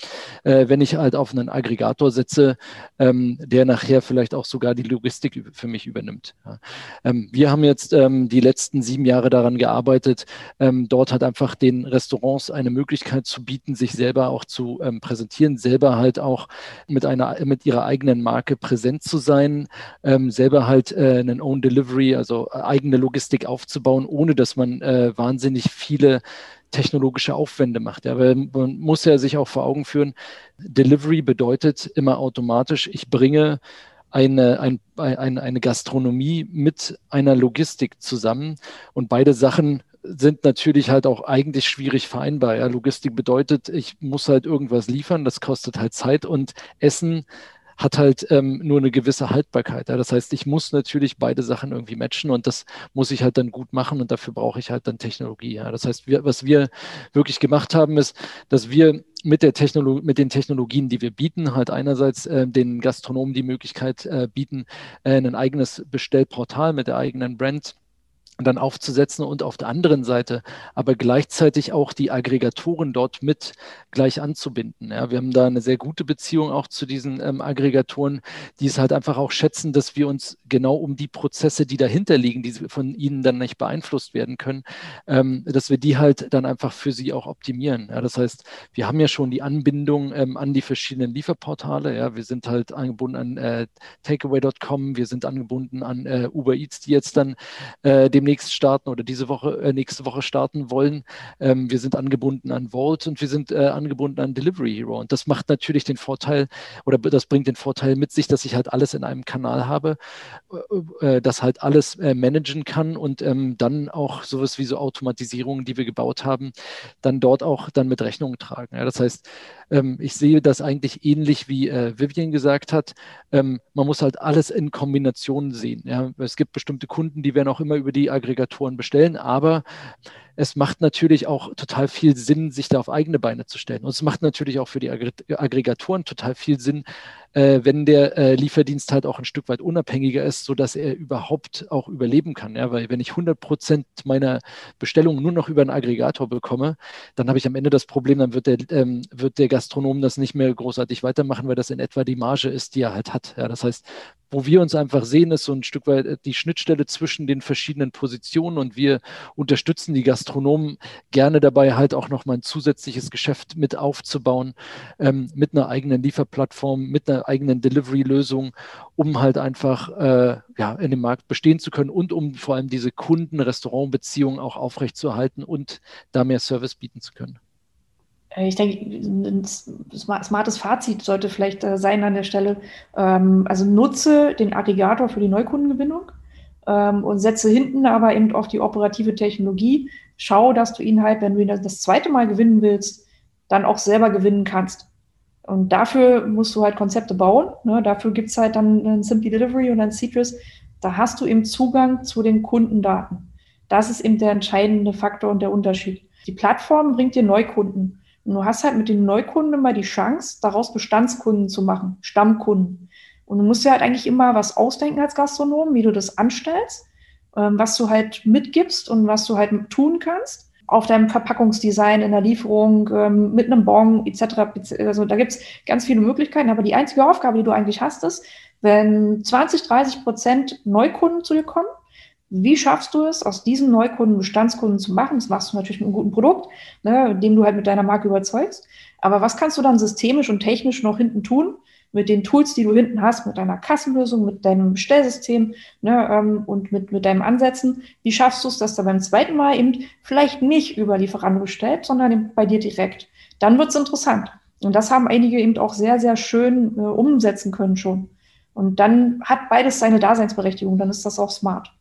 äh, wenn ich halt auf einen Aggregator setze, ähm, der nachher vielleicht auch sogar die Logistik für mich übernimmt. Ja. Ähm, wir haben jetzt ähm, die letzten sieben Jahre daran gearbeitet, ähm, dort halt einfach den Restaurants eine Möglichkeit zu bieten, sich selber auch zu ähm, präsentieren, selber halt auch mit einer mit ihrer eigenen Marke präsent zu sein, ähm, selber halt äh, einen Own Delivery, also eigene Logistik aufzubauen, ohne dass man äh, wahnsinnig viele technologische Aufwände macht. Ja, weil man muss ja sich auch vor Augen führen, Delivery bedeutet immer automatisch, ich bringe eine, ein, ein, eine Gastronomie mit einer Logistik zusammen und beide Sachen sind natürlich halt auch eigentlich schwierig vereinbar. Ja. Logistik bedeutet, ich muss halt irgendwas liefern, das kostet halt Zeit und Essen hat halt ähm, nur eine gewisse Haltbarkeit. Ja? Das heißt, ich muss natürlich beide Sachen irgendwie matchen und das muss ich halt dann gut machen und dafür brauche ich halt dann Technologie. Ja? Das heißt, wir, was wir wirklich gemacht haben, ist, dass wir mit, der Technologie, mit den Technologien, die wir bieten, halt einerseits äh, den Gastronomen die Möglichkeit äh, bieten, äh, ein eigenes Bestellportal mit der eigenen Brand dann aufzusetzen und auf der anderen Seite aber gleichzeitig auch die Aggregatoren dort mit gleich anzubinden. Ja, wir haben da eine sehr gute Beziehung auch zu diesen ähm, Aggregatoren, die es halt einfach auch schätzen, dass wir uns genau um die Prozesse, die dahinter liegen, die von ihnen dann nicht beeinflusst werden können, ähm, dass wir die halt dann einfach für sie auch optimieren. Ja, das heißt, wir haben ja schon die Anbindung ähm, an die verschiedenen Lieferportale. Ja, wir sind halt angebunden an äh, takeaway.com, wir sind angebunden an äh, Uber Eats, die jetzt dann äh, dem demnächst starten oder diese Woche, äh, nächste Woche starten wollen. Ähm, wir sind angebunden an Vault und wir sind äh, angebunden an Delivery Hero. Und das macht natürlich den Vorteil oder das bringt den Vorteil mit sich, dass ich halt alles in einem Kanal habe, äh, äh das halt alles äh, managen kann und ähm, dann auch sowas wie so Automatisierungen, die wir gebaut haben, dann dort auch dann mit Rechnung tragen. Ja, das heißt, ähm, ich sehe das eigentlich ähnlich wie äh, Vivian gesagt hat. Ähm, man muss halt alles in Kombination sehen. Ja. Es gibt bestimmte Kunden, die werden auch immer über die Aggregatoren bestellen, aber es macht natürlich auch total viel Sinn, sich da auf eigene Beine zu stellen. Und es macht natürlich auch für die Aggregatoren total viel Sinn, äh, wenn der äh, Lieferdienst halt auch ein Stück weit unabhängiger ist, sodass er überhaupt auch überleben kann. Ja? Weil wenn ich 100 Prozent meiner Bestellungen nur noch über einen Aggregator bekomme, dann habe ich am Ende das Problem, dann wird der, ähm, wird der Gastronom das nicht mehr großartig weitermachen, weil das in etwa die Marge ist, die er halt hat. Ja? Das heißt, wo wir uns einfach sehen, ist so ein Stück weit äh, die Schnittstelle zwischen den verschiedenen Positionen und wir unterstützen die Gastronomen gerne dabei, halt auch nochmal ein zusätzliches Geschäft mit aufzubauen, ähm, mit einer eigenen Lieferplattform, mit einer eigenen Delivery-Lösung, um halt einfach äh, ja, in dem Markt bestehen zu können und um vor allem diese Kunden-Restaurant-Beziehungen auch aufrechtzuerhalten und da mehr Service bieten zu können. Äh, ich denke, ein smartes Fazit sollte vielleicht äh, sein an der Stelle. Ähm, also nutze den Aggregator für die Neukundengewinnung ähm, und setze hinten aber eben auf die operative Technologie. Schau, dass du ihn halt, wenn du ihn das zweite Mal gewinnen willst, dann auch selber gewinnen kannst. Und dafür musst du halt Konzepte bauen. Ne? Dafür gibt es halt dann ein Simply Delivery und ein Citrus. Da hast du eben Zugang zu den Kundendaten. Das ist eben der entscheidende Faktor und der Unterschied. Die Plattform bringt dir Neukunden. Und du hast halt mit den Neukunden immer die Chance, daraus Bestandskunden zu machen, Stammkunden. Und du musst dir halt eigentlich immer was ausdenken als Gastronom, wie du das anstellst, ähm, was du halt mitgibst und was du halt tun kannst auf deinem Verpackungsdesign, in der Lieferung, ähm, mit einem Bon etc. Also da gibt's ganz viele Möglichkeiten, aber die einzige Aufgabe, die du eigentlich hast, ist, wenn 20, 30 Prozent Neukunden zu dir kommen, wie schaffst du es, aus diesen Neukunden Bestandskunden zu machen? Das machst du natürlich mit einem guten Produkt, ne, dem du halt mit deiner Marke überzeugst. Aber was kannst du dann systemisch und technisch noch hinten tun? Mit den Tools, die du hinten hast, mit deiner Kassenlösung, mit deinem Bestellsystem ne, ähm, und mit, mit deinen Ansätzen. Wie schaffst du es, dass du beim zweiten Mal eben vielleicht nicht über Lieferando bestellt, sondern bei dir direkt? Dann wird es interessant. Und das haben einige eben auch sehr, sehr schön äh, umsetzen können schon. Und dann hat beides seine Daseinsberechtigung, dann ist das auch smart.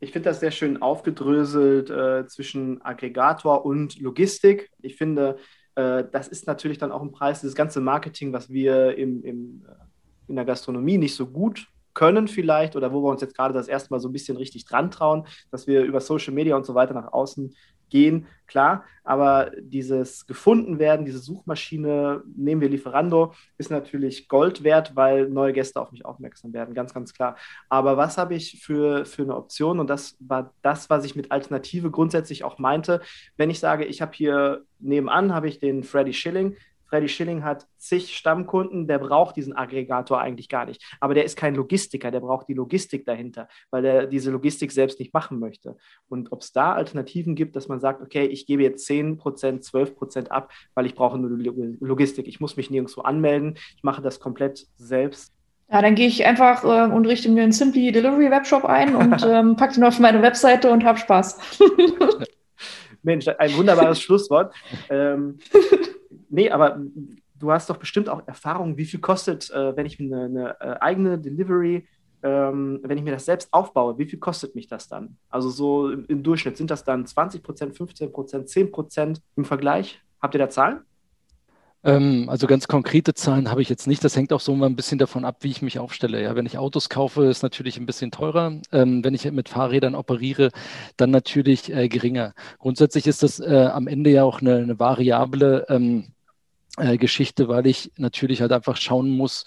Ich finde das sehr schön aufgedröselt äh, zwischen Aggregator und Logistik. Ich finde, das ist natürlich dann auch ein Preis, dieses ganze Marketing, was wir im, im, äh, in der Gastronomie nicht so gut können vielleicht oder wo wir uns jetzt gerade das erste Mal so ein bisschen richtig dran trauen, dass wir über Social Media und so weiter nach außen gehen, klar, aber dieses gefunden werden, diese Suchmaschine, nehmen wir Lieferando, ist natürlich Gold wert, weil neue Gäste auf mich aufmerksam werden, ganz, ganz klar. Aber was habe ich für, für eine Option? Und das war das, was ich mit Alternative grundsätzlich auch meinte. Wenn ich sage, ich habe hier nebenan, habe ich den Freddy Schilling, Freddy Schilling hat zig Stammkunden, der braucht diesen Aggregator eigentlich gar nicht. Aber der ist kein Logistiker, der braucht die Logistik dahinter, weil er diese Logistik selbst nicht machen möchte. Und ob es da Alternativen gibt, dass man sagt, okay, ich gebe jetzt 10% 12% ab, weil ich brauche nur Logistik. Ich muss mich nirgendwo anmelden, ich mache das komplett selbst. Ja, dann gehe ich einfach äh, und richte mir einen Simply Delivery Webshop ein und ähm, packe den auf meine Webseite und habe Spaß. Mensch, ein wunderbares Schlusswort. Ähm, nee, aber du hast doch bestimmt auch Erfahrung, wie viel kostet, äh, wenn ich mir eine, eine äh, eigene Delivery, ähm, wenn ich mir das selbst aufbaue, wie viel kostet mich das dann? Also so im, im Durchschnitt sind das dann 20 Prozent, 15 Prozent, 10 Prozent im Vergleich? Habt ihr da Zahlen? Ähm, also ganz konkrete Zahlen habe ich jetzt nicht. Das hängt auch so mal ein bisschen davon ab, wie ich mich aufstelle. Ja, wenn ich Autos kaufe, ist natürlich ein bisschen teurer. Ähm, wenn ich mit Fahrrädern operiere, dann natürlich äh, geringer. Grundsätzlich ist das äh, am Ende ja auch eine, eine variable ähm, äh, Geschichte, weil ich natürlich halt einfach schauen muss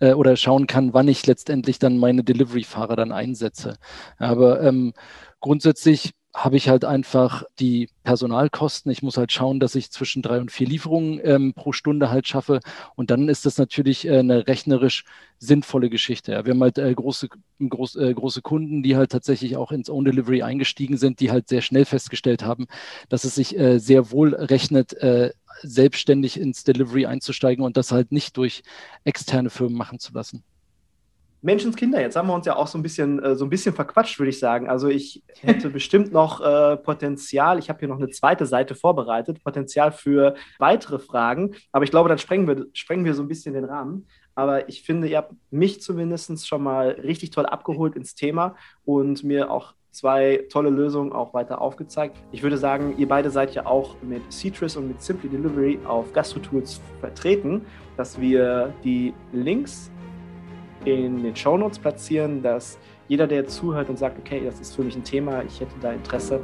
äh, oder schauen kann, wann ich letztendlich dann meine Delivery-Fahrer dann einsetze. Aber ähm, grundsätzlich habe ich halt einfach die Personalkosten. Ich muss halt schauen, dass ich zwischen drei und vier Lieferungen ähm, pro Stunde halt schaffe. Und dann ist das natürlich äh, eine rechnerisch sinnvolle Geschichte. Ja. Wir haben halt äh, große, groß, äh, große Kunden, die halt tatsächlich auch ins Own Delivery eingestiegen sind, die halt sehr schnell festgestellt haben, dass es sich äh, sehr wohl rechnet, äh, selbstständig ins Delivery einzusteigen und das halt nicht durch externe Firmen machen zu lassen. Menschenskinder, jetzt haben wir uns ja auch so ein bisschen, äh, so ein bisschen verquatscht, würde ich sagen. Also ich hätte bestimmt noch äh, Potenzial, ich habe hier noch eine zweite Seite vorbereitet, Potenzial für weitere Fragen, aber ich glaube, dann sprengen wir, sprengen wir so ein bisschen den Rahmen. Aber ich finde, ihr habt mich zumindest schon mal richtig toll abgeholt ins Thema und mir auch zwei tolle Lösungen auch weiter aufgezeigt. Ich würde sagen, ihr beide seid ja auch mit Citrus und mit Simply Delivery auf Gastro-Tools vertreten, dass wir die Links in den Show Notes platzieren, dass jeder, der zuhört und sagt, okay, das ist für mich ein Thema, ich hätte da Interesse,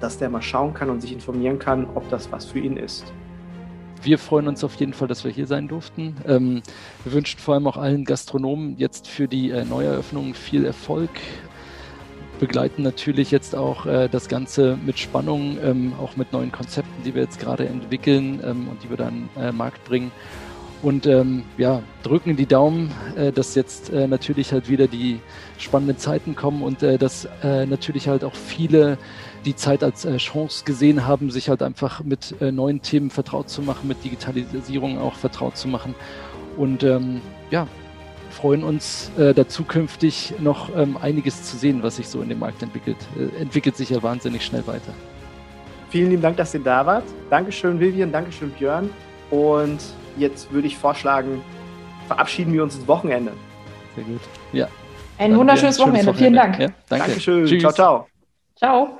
dass der mal schauen kann und sich informieren kann, ob das was für ihn ist. Wir freuen uns auf jeden Fall, dass wir hier sein durften. Ähm, wir wünschen vor allem auch allen Gastronomen jetzt für die äh, Neueröffnung viel Erfolg. Begleiten natürlich jetzt auch äh, das Ganze mit Spannung, ähm, auch mit neuen Konzepten, die wir jetzt gerade entwickeln ähm, und die wir dann äh, Markt bringen. Und ähm, ja, drücken die Daumen, äh, dass jetzt äh, natürlich halt wieder die spannenden Zeiten kommen und äh, dass äh, natürlich halt auch viele die Zeit als äh, Chance gesehen haben, sich halt einfach mit äh, neuen Themen vertraut zu machen, mit Digitalisierung auch vertraut zu machen. Und ähm, ja, freuen uns da zukünftig noch ähm, einiges zu sehen, was sich so in dem Markt entwickelt. entwickelt sich ja wahnsinnig schnell weiter. Vielen lieben Dank, dass ihr da wart. Dankeschön, Vivian. Dankeschön, Björn. Und jetzt würde ich vorschlagen, verabschieden wir uns ins Wochenende. Sehr gut. Ja. Ein wunderschönes Wochenende. Wochenende. Vielen Dank. Ja, danke. Dankeschön. Tschüss. Ciao, ciao. Ciao.